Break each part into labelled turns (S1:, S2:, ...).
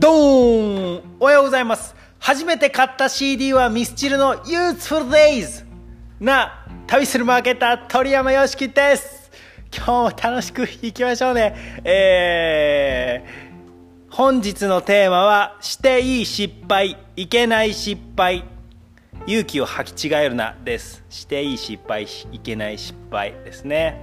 S1: ドーン。おはようございます。初めて買った CD はミスチルの Youthful Days な旅するマーケター鳥山よしきです。今日も楽しくいきましょうね。えー、本日のテーマはしていい失敗いけない失敗。勇気を履き違えるなです。していい失敗いけない失敗ですね。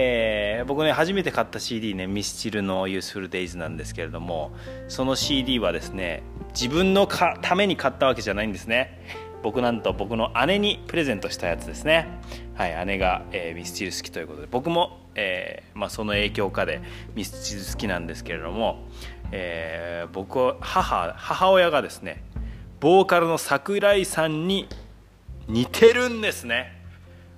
S1: えー、僕ね初めて買った CD ねミスチルの「Useful Days」なんですけれどもその CD はですね自分のかために買ったわけじゃないんですね。僕なんと僕の姉にプレゼントしたやつですね。はい姉が、えー、ミスチル好きということで僕も、えーまあ、その影響下でミスチル好きなんですけれども、えー、僕母母親がですねボーカルの桜井さんに似てるんですね。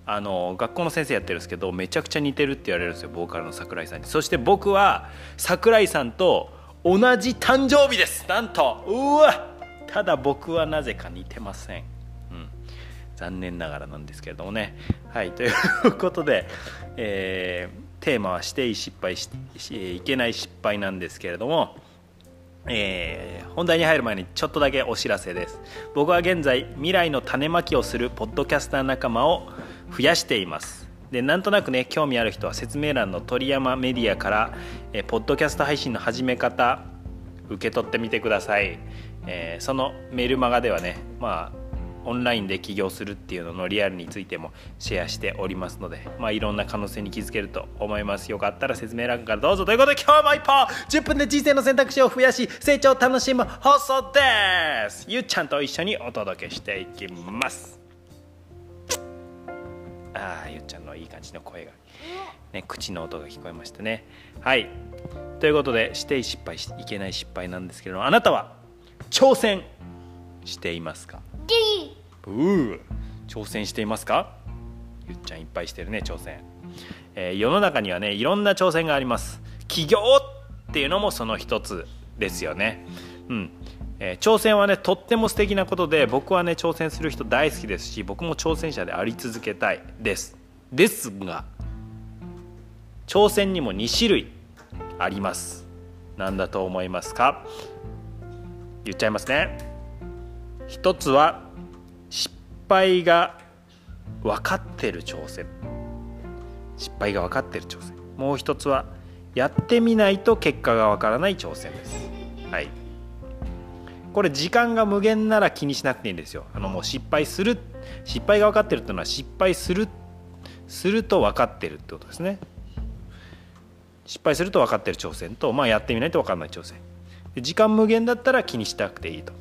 S1: あの学校の先生やってるんですけどめちゃくちゃ似てるって言われるんですよボーカルの桜井さんに。そして僕は桜井さんと同じ誕生日ですなんと。うわただ僕はなぜか似てません、うん、残念ながらなんですけれどもね。はいということで、えー、テーマはしていい失敗しいけない失敗なんですけれどもえー、本題に入る前にちょっとだけお知らせです。僕は現在未来の種まきをするポッドキャスター仲間を増やしています。でなんとなくね興味ある人は説明欄の鳥山メディアからえポッドキャスト配信の始め方受け取ってみてください、えー、そのメルマガではねまあオンラインで起業するっていうののリアルについてもシェアしておりますので、まあ、いろんな可能性に気づけると思います。よかったら説明欄からどうぞ。ということで今日も一歩10分で人生の選択肢を増やし成長を楽しむ放送です。ゆっちゃんと一緒にお届けしていきます。ああゆっちゃんのいい感じの声が、ね、口の音が聞こえましたね。はい。ということでして失敗しいけない失敗なんですけどあなたは挑戦していますか？うー。挑戦していますか？ゆっちゃんいっぱいしてるね挑戦、えー、世の中にはねいろんな挑戦があります。起業っていうのもその一つですよね。うんえー、挑戦はねとっても素敵なことで僕はね挑戦する人大好きですし僕も挑戦者であり続けたいです。ですが挑戦にも2種類あります。何だと思いますか？言っちゃいますね。一つは失敗が分かってる挑戦。失敗が分かってる挑戦。もう一つはやってみないと結果が分からない挑戦です。はい。これ時間が無限なら気にしなくていいんですよ。あのもう失敗する失敗が分かってるっていうのは失敗するすると分かってるってことですね。失敗すると分かってる挑戦と、まあ、やってみないと分かんない挑戦。時間無限だったら気にしなくていいと。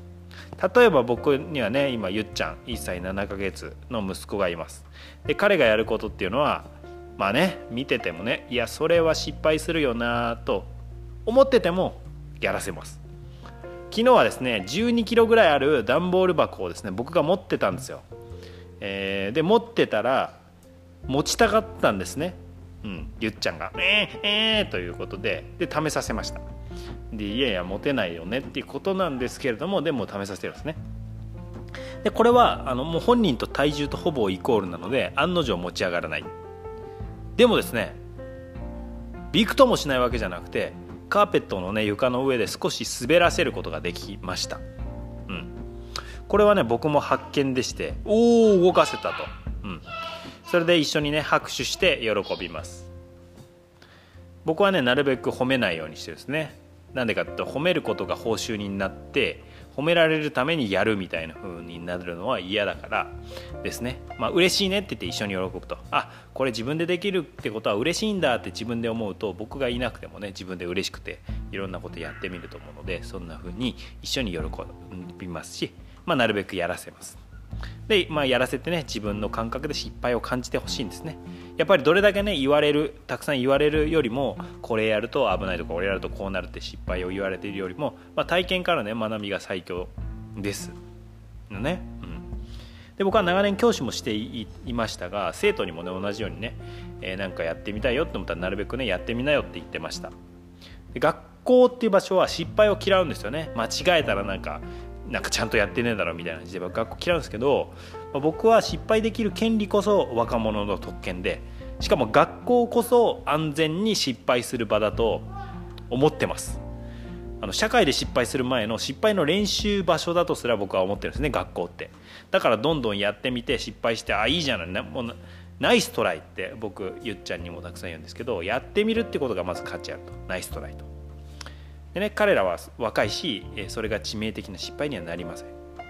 S1: 例えば僕にはね今ゆっちゃん1歳7ヶ月の息子がいます。で彼がやることっていうのはまあね見ててもねいやそれは失敗するよなと思っててもやらせます昨日はですね12キロぐらいある段ボール箱をですね僕が持ってたんですよ、えー、で持ってたら持ちたかったんですね。うんゆっちゃんが「えー、えー、ということでで試させました。でいやいや持てないよねっていうことなんですけれどもでも試させてるんですね。でこれはあのもう本人と体重とほぼイコールなので案の定持ち上がらない。でもですねびくともしないわけじゃなくてカーペットのね床の上で少し滑らせることができました、うん、これはね僕も発見でしておお動かせたと、うん、それで一緒にね拍手して喜びます。僕はねなるべく褒めないようにしてですね。なんでかって褒めることが報酬になって褒められるためにやるみたいな風になるのは嫌だからですね。まあ嬉しいねって言って一緒に喜ぶと。あこれ自分でできるってことは嬉しいんだって自分で思うと僕がいなくてもね自分で嬉しくていろんなことやってみると思うのでそんな風に一緒に喜びますし、まあ、なるべくやらせます。で、まあ、やらせてね自分の感覚で失敗を感じてほしいんですね。やっぱりどれだけね言われるたくさん言われるよりもこれやると危ないとかこれやるとこうなるって失敗を言われているよりも、まあ、体験からね学びが最強です。のね、うん、で僕は長年教師もしていましたが生徒にもね同じようにね、えー、なんかやってみたいよって思ったらなるべくねやってみなよって言ってました。で学校っていう場所は失敗を嫌うんですよね。間違えたらなんかなんかちゃんとやってねえだろみたいな感じで学校嫌うんですけど、ま、僕は失敗できる権利こそ若者の特権でしかも学校こそ安全に失敗する場だと思ってます。あの社会で失敗する前の失敗の練習場所だとすら僕は思ってるんですね学校って。だからどんどんやってみて失敗してあいいじゃない。もうナイストライって僕ゆっちゃんにもたくさん言うんですけどやってみるってことがまず価値あると。ナイストライと。でね彼らは若いしそれが致命的な失敗にはなりません。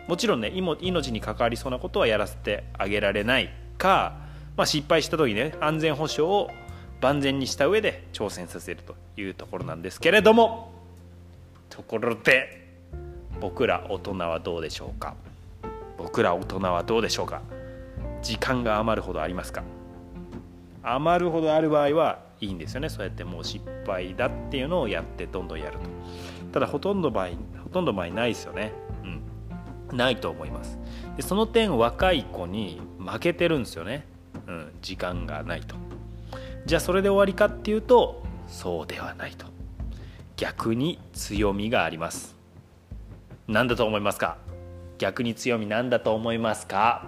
S1: もちろんね命に関わりそうなことはやらせてあげられないか、まあ、失敗した時ね安全保障を万全にした上で挑戦させるというところなんですけれどもところで僕ら大人はどうでしょうか？僕ら大人はどうでしょうか？時間が余るほどありますか？余るほどある場合はいいんですよね。そうやってもう失敗だっていうのをやってどんどんやると。ただほとんど場合ほとんど場合ないですよね。うん。ないと思います。でその点若い子に負けてるんですよね。うん。時間がないと。じゃあそれで終わりかっていうとそうではないと。逆に強みがあります。何だと思いますか？逆に強み何だと思いますか？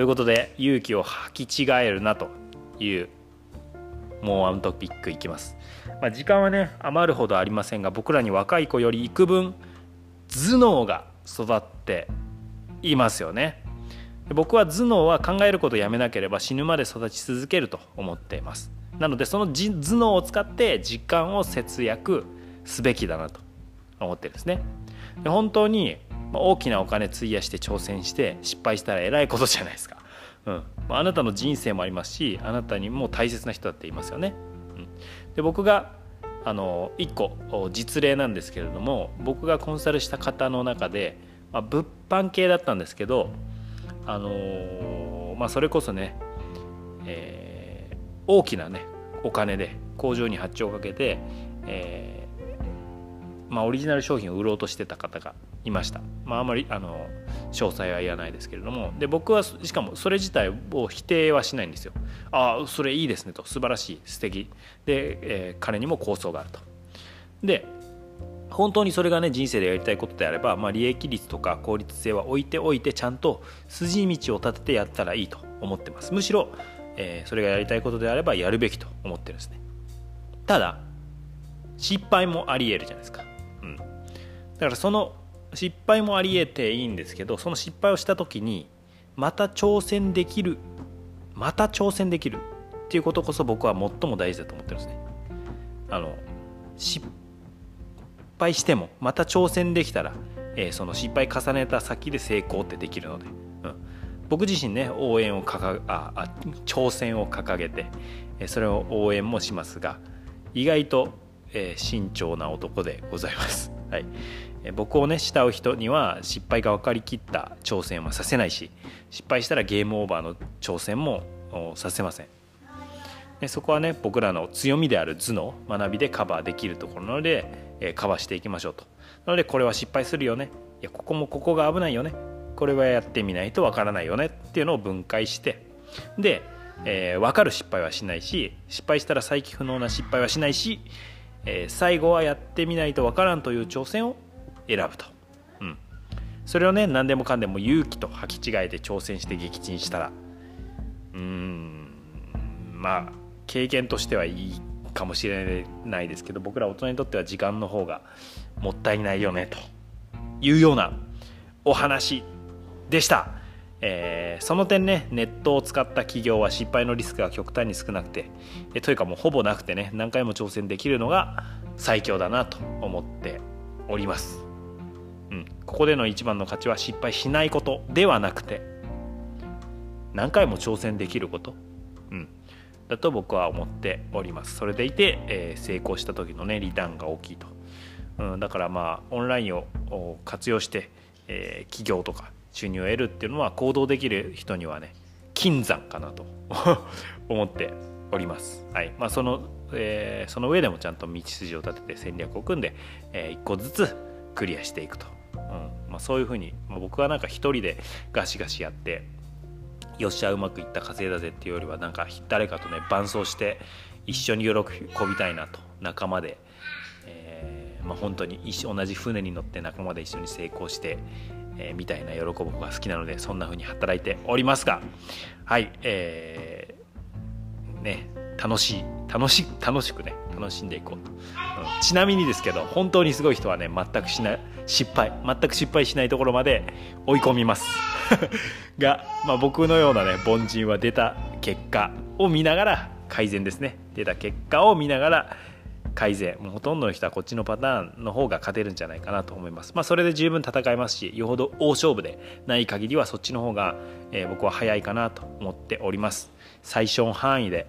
S1: ということで勇気を履き違えるなというもうワントピックいきます、まあ、時間はね余るほどありませんが僕らに若い子より幾分頭脳が育っていますよね。僕は頭脳は考えることをやめなければ死ぬまで育ち続けると思っています。なのでその頭脳を使って時間を節約すべきだなと思ってるんですね。で本当にま大きなお金費やして挑戦して失敗したらえらいことじゃないですか、うん、あなたの人生もありますしあなたにも大切な人だっていますよね、うん、で僕があの1個実例なんですけれども僕がコンサルした方の中で、まあ、物販系だったんですけどあのー、まあ、それこそね、えー、大きなねお金で工場に発注をかけて、えー、まあ、オリジナル商品を売ろうとしてた方がいました、まあ、あまりあの詳細は言わないですけれども。で僕はしかもそれ自体を否定はしないんですよ。ああそれいいですねと。素晴らしい。素敵。で、えー、彼にも構想があると。で本当にそれがね人生でやりたいことであれば、まあ、利益率とか効率性は置いておいてちゃんと筋道を立ててやったらいいと思ってます。むしろ、えー、それがやりたいことであればやるべきと思ってるんですね。ただ失敗もありえるじゃないですか、うん、だからその失敗もありえていいんですけどその失敗をした時にまた挑戦できるまた挑戦できるっていうことこそ僕は最も大事だと思ってるんですね。あの失敗してもまた挑戦できたら、えー、その失敗重ねた先で成功ってできるので、うん、僕自身ね応援を掲ああ挑戦を掲げて、それを応援もしますが意外と、えー、慎重な男でございます。はい。僕をね慕う人には失敗が分かりきった挑戦はさせないし失敗したらゲームオーバーの挑戦もさせません。でそこはね僕らの強みである頭脳学びでカバーできるところなのでえカバーしていきましょうと。なのでこれは失敗するよね。いやここもここが危ないよね。これはやってみないとわからないよね。っていうのを分解して。で、えー、分かる失敗はしないし失敗したら再起不能な失敗はしないし、えー、最後はやってみないとわからんという挑戦を選ぶと、うん、それをね何でもかんでも勇気と履き違えて挑戦して撃沈したら。うん。まあ経験としてはいいかもしれないですけど僕ら大人にとっては時間の方がもったいないよねというようなお話でした、えー、その点ねネットを使った企業は失敗のリスクが極端に少なくて。えというかもうほぼなくてね何回も挑戦できるのが最強だなと思っております、うん、ここでの一番の価値は失敗しないことではなくて何回も挑戦できること。うん。だと僕は思っております。それでいて、えー、成功した時のねリターンが大きいと、うん、だからまあオンラインを活用して、えー、企業とか収入を得るっていうのは行動できる人にはね金山かなと 思っております、はい。まあ、そのえー、その上でもちゃんと道筋を立てて戦略を組んで、えー、1個ずつクリアしていくと、うん。まあ、そういうふうに、まあ、僕はなんか一人でガシガシやってよっしゃうまくいった稼いだぜっていうよりはなんか誰かとね伴走して一緒に喜びたいなと仲間で、えーまあ、本当に一同じ船に乗って仲間で一緒に成功して、えー、みたいな喜ぶ方が好きなのでそんな風に働いておりますがはいえー、ね楽しい楽し楽しくね楽しんでいこう。と、うん、ちなみにですけど本当にすごい人はね全くしない失敗全く失敗しないところまで追い込みます。が、まあ、僕のようなね凡人は出た結果を見ながら改善ですね。出た結果を見ながら改善。もうほとんどの人はこっちのパターンの方が勝てるんじゃないかなと思います、まあ、それで十分戦えますしよほど大勝負でない限りはそっちの方が、えー、僕は早いかなと思っております。最小範囲で、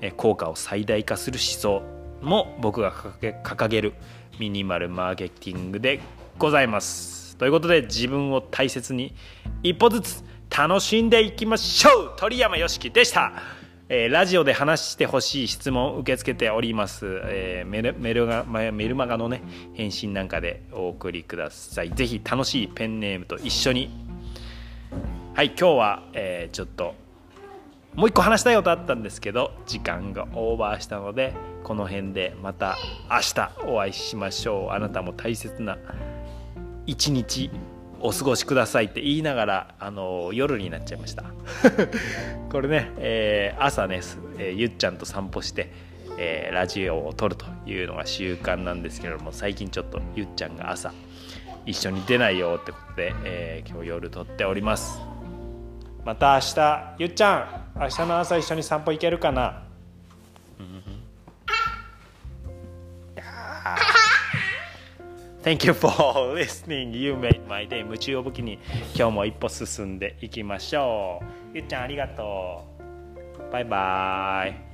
S1: え、効果を最大化する思想。も僕が掲げるミニマルマーケティングでございます。ということで自分を大切に一歩ずつ楽しんでいきましょう。鳥山よしきでした。えー、ラジオで話してほしい質問を受け付けております、えー、メルメルがメルマガのね返信なんかでお送りください。ぜひ楽しいペンネームと一緒に。はい今日は、えー、ちょっともう一個話したいことあったんですけど時間がオーバーしたのでこの辺でまた明日お会いしましょう。あなたも大切な一日お過ごしくださいって言いながらあの夜になっちゃいました。これね、えー、朝ね、えー、ゆっちゃんと散歩して、えー、ラジオを撮るというのが習慣なんですけれども最近ちょっとゆっちゃんが朝一緒に出ないよってことで、え今日夜撮っております。また明日ゆっちゃん明日の朝一緒に散歩行けるかな、Thank you for listening. You made my day. 夢中を武器に今日も一歩進んでいきましょう。ゆっちゃんありがとう。バイバイ。